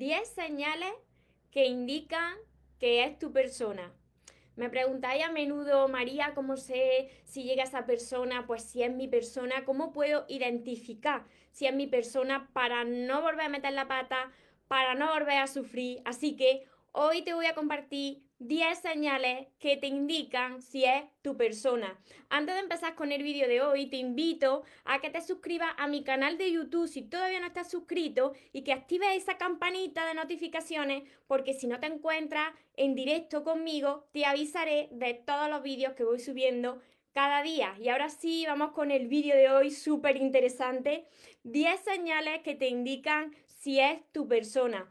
10 señales que indican que es tu persona. Me preguntáis a menudo, María, ¿cómo sé si llega esa persona? Pues si es mi persona, ¿cómo puedo identificar si es mi persona para no volver a meter la pata, para no volver a sufrir? Así que hoy te voy a compartir 10 señales que te indican si es tu persona. Antes de empezar con el vídeo de hoy, te invito a que te suscribas a mi canal de YouTube si todavía no estás suscrito y que actives esa campanita de notificaciones porque si no te encuentras en directo conmigo, te avisaré de todos los vídeos que voy subiendo cada día. Y ahora sí, vamos con el vídeo de hoy, súper interesante. 10 señales que te indican si es tu persona.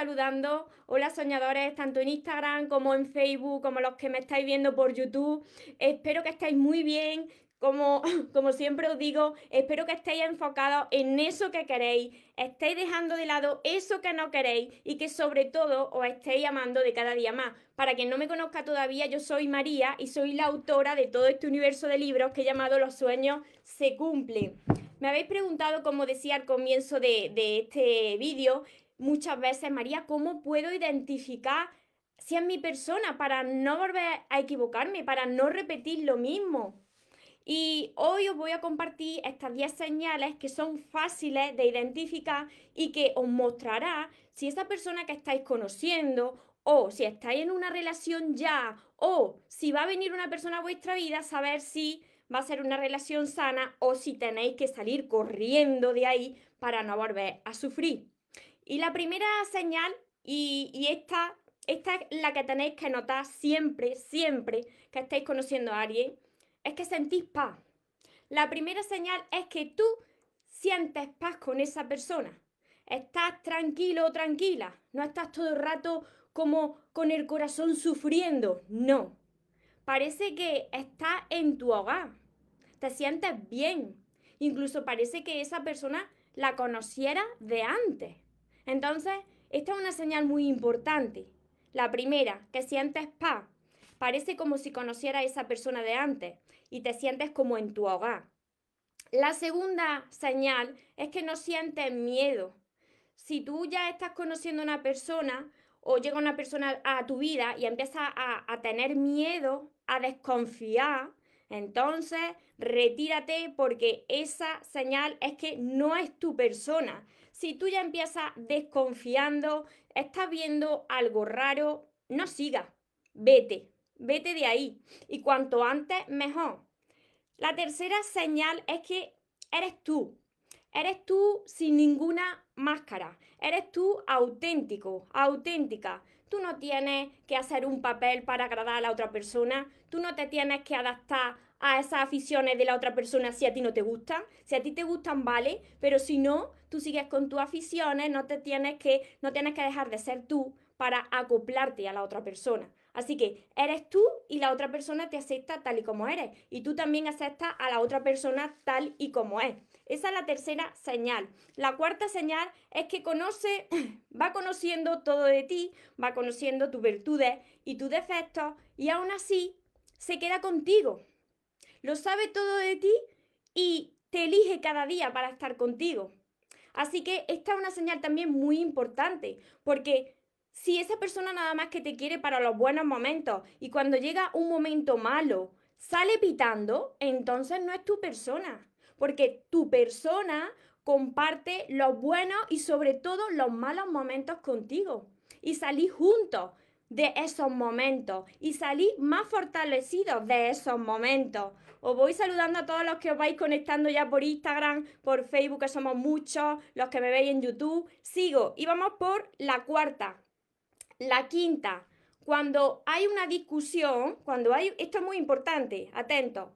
saludando. Hola soñadores, tanto en Instagram como en Facebook, como los que me estáis viendo por YouTube. Espero que estéis muy bien. Como, como siempre os digo, espero que estéis enfocados en eso que queréis, estéis dejando de lado eso que no queréis y que sobre todo os estéis amando de cada día más. Para quien no me conozca todavía, yo soy María y soy la autora de todo este universo de libros que he llamado Los sueños se cumplen. Me habéis preguntado, como decía al comienzo de, de este vídeo, muchas veces, María, ¿cómo puedo identificar si es mi persona para no volver a equivocarme, para no repetir lo mismo? Y hoy os voy a compartir estas 10 señales que son fáciles de identificar y que os mostrará si esa persona que estáis conociendo o si estáis en una relación ya o si va a venir una persona a vuestra vida, saber si va a ser una relación sana o si tenéis que salir corriendo de ahí para no volver a sufrir. Y la primera señal, y, esta, esta es la que tenéis que notar siempre, siempre que estéis conociendo a alguien, es que sentís paz. La primera señal es que tú sientes paz con esa persona. Estás tranquilo o tranquila. No estás todo el rato como con el corazón sufriendo. No. Parece que estás en tu hogar. Te sientes bien. Incluso parece que esa persona la conociera de antes. Entonces, esta es una señal muy importante. La primera, que sientes paz. Parece como si conociera a esa persona de antes y te sientes como en tu hogar. La segunda señal es que no sientes miedo. Si tú ya estás conociendo a una persona o llega una persona a tu vida y empiezas a, a tener miedo, a desconfiar, entonces retírate porque esa señal es que no es tu persona. Si tú ya empiezas desconfiando, estás viendo algo raro, no sigas, vete, vete de ahí. Y cuanto antes, mejor. La tercera señal es que eres tú. Eres tú sin ninguna máscara. Eres tú auténtico, auténtica. Tú no tienes que hacer un papel para agradar a la otra persona. Tú no te tienes que adaptar a esas aficiones de la otra persona si a ti no te gustan. Si a ti te gustan, vale, pero si no, tú sigues con tus aficiones, no te tienes que, no tienes que dejar de ser tú para acoplarte a la otra persona. Así que eres tú y la otra persona te acepta tal y como eres. Y tú también aceptas a la otra persona tal y como es. Esa es la tercera señal. La cuarta señal es que conoce, va conociendo todo de ti, va conociendo tus virtudes y tus defectos y aún así se queda contigo lo sabe todo de ti y te elige cada día para estar contigo. Así que esta es una señal también muy importante, porque si esa persona nada más que te quiere para los buenos momentos y cuando llega un momento malo sale pitando, entonces no es tu persona, porque tu persona comparte los buenos y sobre todo los malos momentos contigo y salís juntos de esos momentos y salís más fortalecidos de esos momentos. Os voy saludando a todos los que os vais conectando ya por Instagram, por Facebook, que somos muchos, los que me veis en YouTube. Sigo y vamos por la cuarta. La quinta, cuando hay una discusión, cuando hay, esto es muy importante, atento,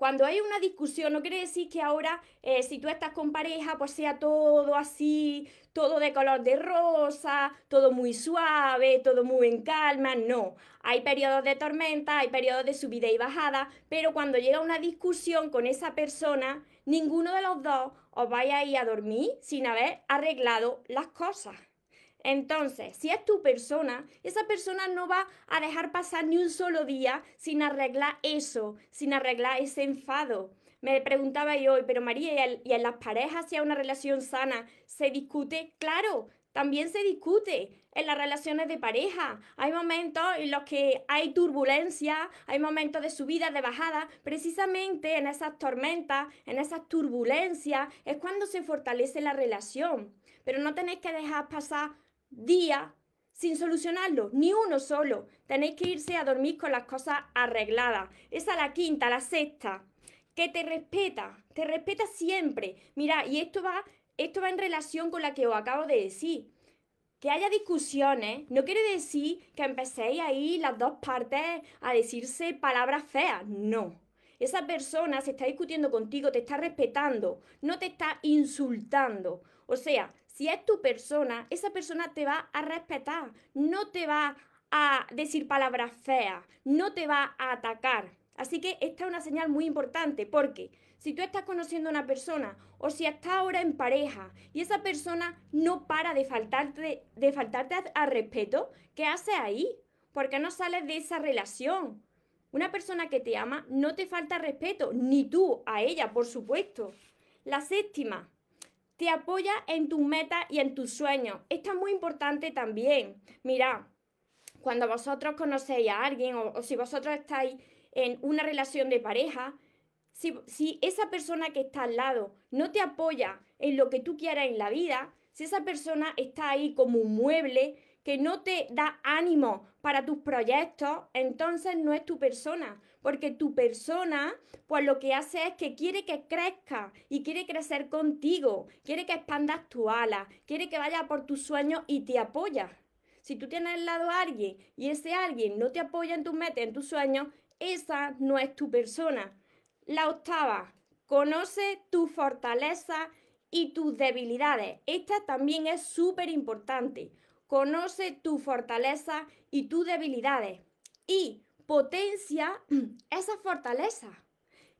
Cuando hay una discusión, no quiere decir que ahora, eh, si tú estás con pareja, pues sea todo así, todo de color de rosa, todo muy suave, todo muy en calma. No, hay periodos de tormenta, hay periodos de subida y bajada, pero cuando llega una discusión con esa persona, ninguno de los dos os vaya a ir a dormir sin haber arreglado las cosas. Entonces, si es tu persona, esa persona no va a dejar pasar ni un solo día sin arreglar eso, sin arreglar ese enfado. Me preguntaba yo pero María, ¿y en las parejas, si hay una relación sana, se discute? Claro, también se discute en las relaciones de pareja. Hay momentos en los que hay turbulencia, hay momentos de subida, de bajada. Precisamente en esas tormentas, en esas turbulencias, es cuando se fortalece la relación. Pero no tenéis que dejar pasar día sin solucionarlo, ni uno solo. Tenéis que irse a dormir con las cosas arregladas. Esa la quinta, la sexta, que te respeta, te respeta siempre. Mira, y esto va, esto va en relación con la que os acabo de decir. Que haya discusiones no quiere decir que empecéis ahí las dos partes a decirse palabras feas. No. Esa persona se está discutiendo contigo, te está respetando, no te está insultando. O sea, si es tu persona, esa persona te va a respetar, no te va a decir palabras feas, no te va a atacar. Así que esta es una señal muy importante porque si tú estás conociendo a una persona o si estás ahora en pareja y esa persona no para de faltarte, de faltarte al respeto, ¿qué haces ahí? ¿Por qué no sales de esa relación? Una persona que te ama no te falta respeto, ni tú a ella, por supuesto. La séptima, te apoya en tus metas y en tus sueños. Esto es muy importante también. Mira, cuando vosotros conocéis a alguien o, si vosotros estáis en una relación de pareja, si, esa persona que está al lado no te apoya en lo que tú quieras en la vida, si esa persona está ahí como un mueble que no te da ánimo para tus proyectos, entonces no es tu persona porque tu persona, pues lo que hace es que quiere que crezca y quiere crecer contigo, quiere que expandas tu ala, quiere que vaya por tus sueños y te apoya. Si tú tienes al lado a alguien y ese alguien no te apoya en tus metas, en tus sueños, esa no es tu persona. La octava, conoce tu fortaleza y tus debilidades. Esta también es súper importante. Conoce tu fortaleza y tus debilidades. Y potencia esa fortaleza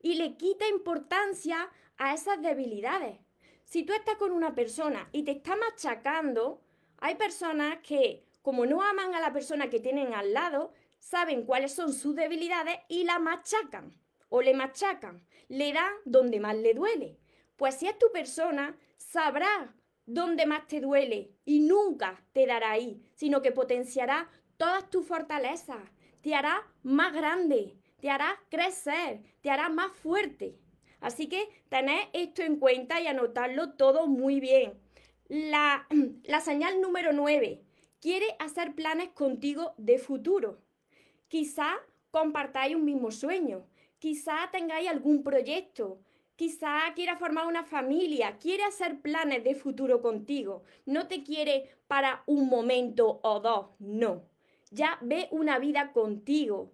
y le quita importancia a esas debilidades. Si tú estás con una persona y te está machacando, hay personas que, como no aman a la persona que tienen al lado, saben cuáles son sus debilidades y la machacan o le machacan, le dan donde más le duele. Pues si es tu persona, sabrá dónde más te duele y nunca te dará ahí, sino que potenciará todas tus fortalezas te hará más grande, te hará crecer, te hará más fuerte. Así que tened esto en cuenta y anotarlo todo muy bien. La, la señal número 9. Quiere hacer planes contigo de futuro. Quizá compartáis un mismo sueño. Quizá tengáis algún proyecto. Quizá quiera formar una familia. Quiere hacer planes de futuro contigo. No te quiere para un momento o dos. No ya ve una vida contigo.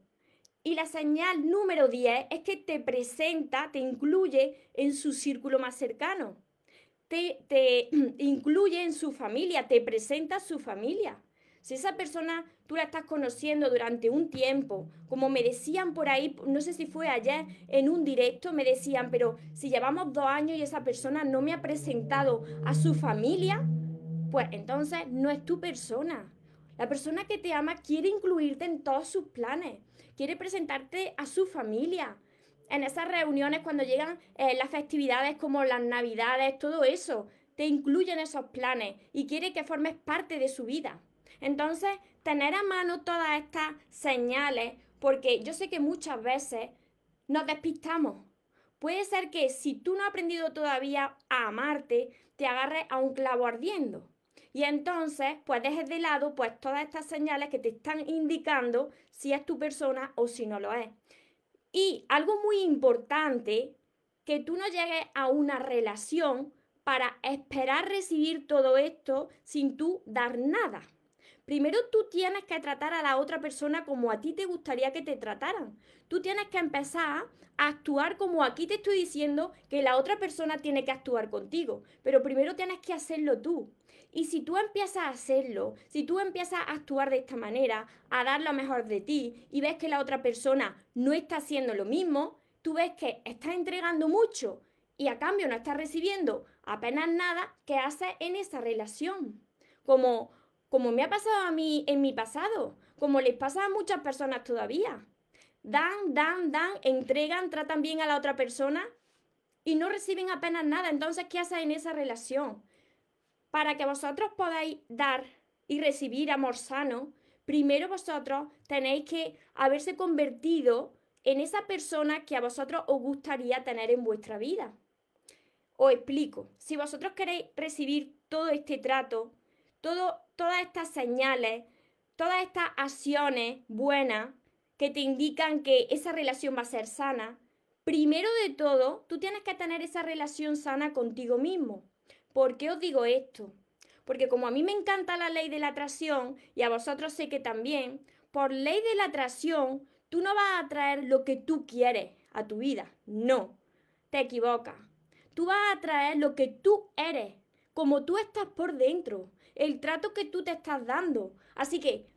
Y la señal número 10 es que te presenta, te incluye en su círculo más cercano. Te, te incluye en su familia, te presenta su familia. Si esa persona tú la estás conociendo durante un tiempo, como me decían por ahí, no sé si fue ayer en un directo, me decían, pero si llevamos dos años y esa persona no me ha presentado a su familia, pues entonces no es tu persona. La persona que te ama quiere incluirte en todos sus planes, quiere presentarte a su familia. En esas reuniones, cuando llegan eh, las festividades como las navidades, todo eso, te incluye en esos planes y quiere que formes parte de su vida. Entonces, tener a mano todas estas señales, porque yo sé que muchas veces nos despistamos. Puede ser que si tú no has aprendido todavía a amarte, te agarres a un clavo ardiendo. Y entonces, pues dejes de lado pues todas estas señales que te están indicando si es tu persona o si no lo es. Y algo muy importante, que tú no llegues a una relación para esperar recibir todo esto sin tú dar nada. Primero tú tienes que tratar a la otra persona como a ti te gustaría que te trataran. Tú tienes que empezar a actuar como aquí te estoy diciendo que la otra persona tiene que actuar contigo. Pero primero tienes que hacerlo tú. Y si tú empiezas a hacerlo, si tú empiezas a actuar de esta manera, a dar lo mejor de ti y ves que la otra persona no está haciendo lo mismo, tú ves que estás entregando mucho y a cambio no estás recibiendo apenas nada que haces en esa relación. Como, como me ha pasado a mí en mi pasado, como les pasa a muchas personas todavía. Dan, dan, dan, entregan, tratan bien a la otra persona y no reciben apenas nada. Entonces, ¿qué haces en esa relación? Para que vosotros podáis dar y recibir amor sano, primero vosotros tenéis que haberse convertido en esa persona que a vosotros os gustaría tener en vuestra vida. Os explico, si vosotros queréis recibir todo este trato, todo, todas estas señales, todas estas acciones buenas que te indican que esa relación va a ser sana, primero de todo, tú tienes que tener esa relación sana contigo mismo. ¿Por qué os digo esto? Porque como a mí me encanta la ley de la atracción y a vosotros sé que también, por ley de la atracción, tú no vas a atraer lo que tú quieres a tu vida. No, te equivocas. Tú vas a atraer lo que tú eres, como tú estás por dentro, el trato que tú te estás dando. Así que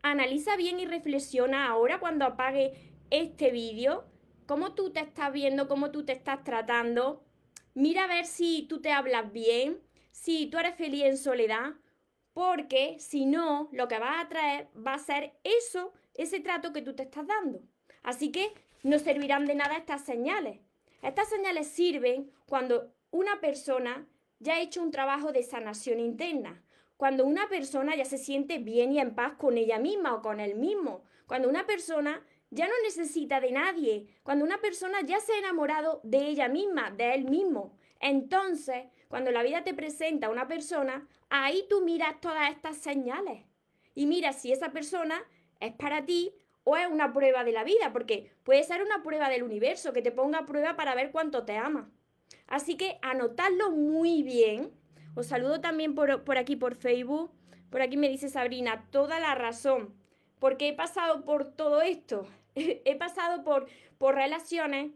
analiza bien y reflexiona ahora cuando apague este vídeo, cómo tú te estás viendo, cómo tú te estás tratando, Mira a ver si tú te hablas bien, si tú eres feliz en soledad, porque si no, lo que vas a traer va a ser eso, ese trato que tú te estás dando. Así que no servirán de nada estas señales. Estas señales sirven cuando una persona ya ha hecho un trabajo de sanación interna, cuando una persona ya se siente bien y en paz con ella misma o con él mismo, cuando una persona ya no necesita de nadie, cuando una persona ya se ha enamorado de ella misma, de él mismo. Entonces, cuando la vida te presenta a una persona, ahí tú miras todas estas señales y miras si esa persona es para ti o es una prueba de la vida, porque puede ser una prueba del universo que te ponga a prueba para ver cuánto te ama. Así que anotadlo muy bien. Os saludo también por, por aquí por Facebook. Por aquí me dice Sabrina, toda la razón, porque he pasado por todo esto. he pasado por, por relaciones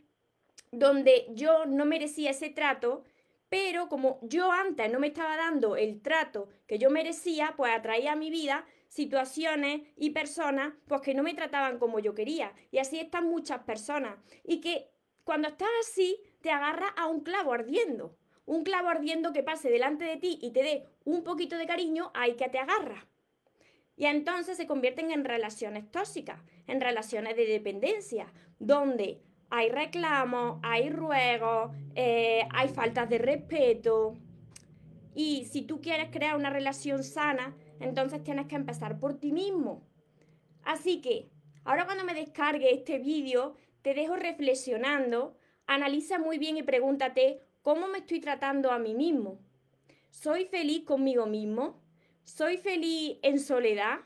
donde yo no merecía ese trato, pero como yo antes no me estaba dando el trato que yo merecía, pues atraía a mi vida situaciones y personas pues que no me trataban como yo quería. Y así están muchas personas. Y que cuando estás así, te agarras a un clavo ardiendo. Un clavo ardiendo que pase delante de ti y te dé un poquito de cariño, hay que te agarra. Y entonces se convierten en relaciones tóxicas, en relaciones de dependencia, donde hay reclamos, hay ruegos, eh, hay faltas de respeto. Y si tú quieres crear una relación sana, entonces tienes que empezar por ti mismo. Así que, ahora cuando me descargue este vídeo, te dejo reflexionando, analiza muy bien y pregúntate cómo me estoy tratando a mí mismo. ¿Soy feliz conmigo mismo? soy feliz en soledad.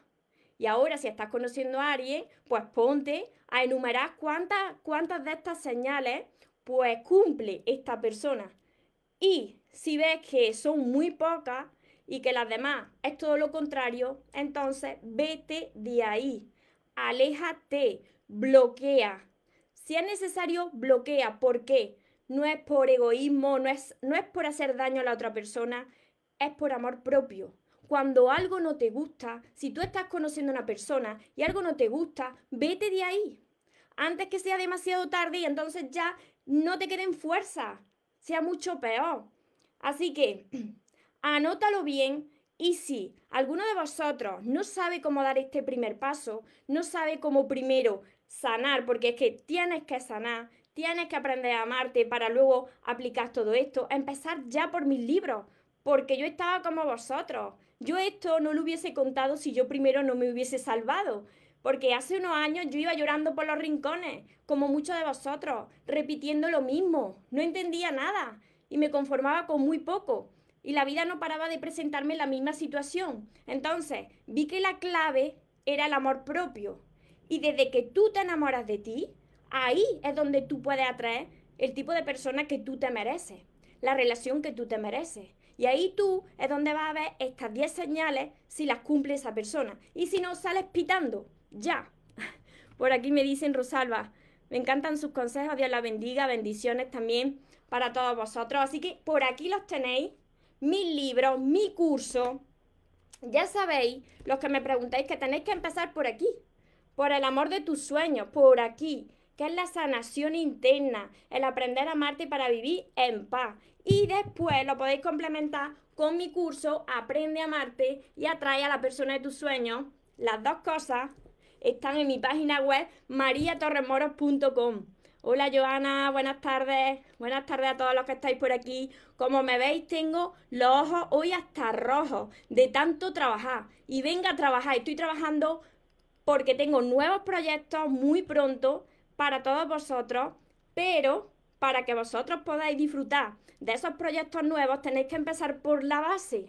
Y ahora, si estás conociendo a alguien, pues ponte a enumerar cuántas, cuántas de estas señales pues cumple esta persona. Y si ves que son muy pocas y que las demás es todo lo contrario, entonces vete de ahí. Aléjate, bloquea. Si es necesario, bloquea. ¿Por qué? No es por egoísmo, no es, no es por hacer daño a la otra persona, es por amor propio cuando algo no te gusta, si tú estás conociendo a una persona y algo no te gusta, vete de ahí. Antes que sea demasiado tarde y entonces ya no te queden fuerza, sea mucho peor. Así que anótalo bien y si alguno de vosotros no sabe cómo dar este primer paso, no sabe cómo primero sanar, porque es que tienes que sanar, tienes que aprender a amarte para luego aplicar todo esto, empezar ya por mis libros, porque yo estaba como vosotros. Yo esto no lo hubiese contado si yo primero no me hubiese salvado. Porque hace unos años yo iba llorando por los rincones, como muchos de vosotros, repitiendo lo mismo. No entendía nada y me conformaba con muy poco. Y la vida no paraba de presentarme la misma situación. Entonces vi que la clave era el amor propio. Y desde que tú te enamoras de ti, ahí es donde tú puedes atraer el tipo de persona que tú te mereces. la relación que tú te mereces. Y ahí tú es donde vas a ver estas 10 señales si las cumple esa persona. Y si no, sales pitando. Ya. Por aquí me dicen Rosalba, me encantan sus consejos, Dios la bendiga, bendiciones también para todos vosotros. Así que por aquí los tenéis, mis libros, mi curso. Ya sabéis, los que me preguntáis, que tenéis que empezar por aquí, por el amor de tus sueños, por aquí, que es la sanación interna, el aprender a amarte para vivir en paz. Y después lo podéis complementar con mi curso Aprende a amarte y atrae a la persona de tus sueños. Las dos cosas están en mi página web mariatorremoros.com. Hola Joana, buenas tardes. Buenas tardes a todos los que estáis por aquí. Como me veis, tengo los ojos hoy hasta rojos de tanto trabajar. Y venga a trabajar. Estoy trabajando porque tengo nuevos proyectos muy pronto para todos vosotros, pero para que vosotros podáis disfrutar de esos proyectos nuevos tenéis que empezar por la base.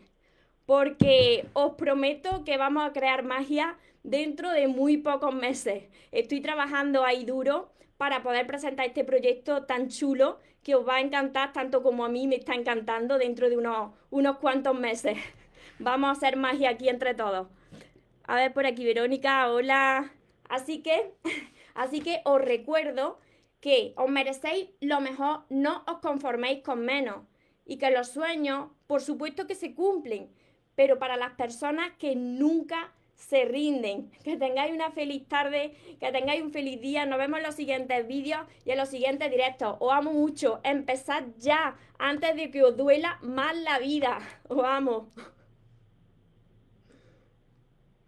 Porque os prometo que vamos a crear magia dentro de muy pocos meses. Estoy trabajando ahí duro para poder presentar este proyecto tan chulo que os va a encantar tanto como a mí me está encantando dentro de unos, unos cuantos meses. Vamos a hacer magia aquí entre todos. A ver por aquí, Verónica, hola. Así que, así que os recuerdo que os merecéis lo mejor, no os conforméis con menos. Y que los sueños, por supuesto que se cumplen, pero para las personas que nunca se rinden. Que tengáis una feliz tarde, que tengáis un feliz día. Nos vemos en los siguientes vídeos y en los siguientes directos. Os amo mucho. Empezad ya, antes de que os duela más la vida. Os amo.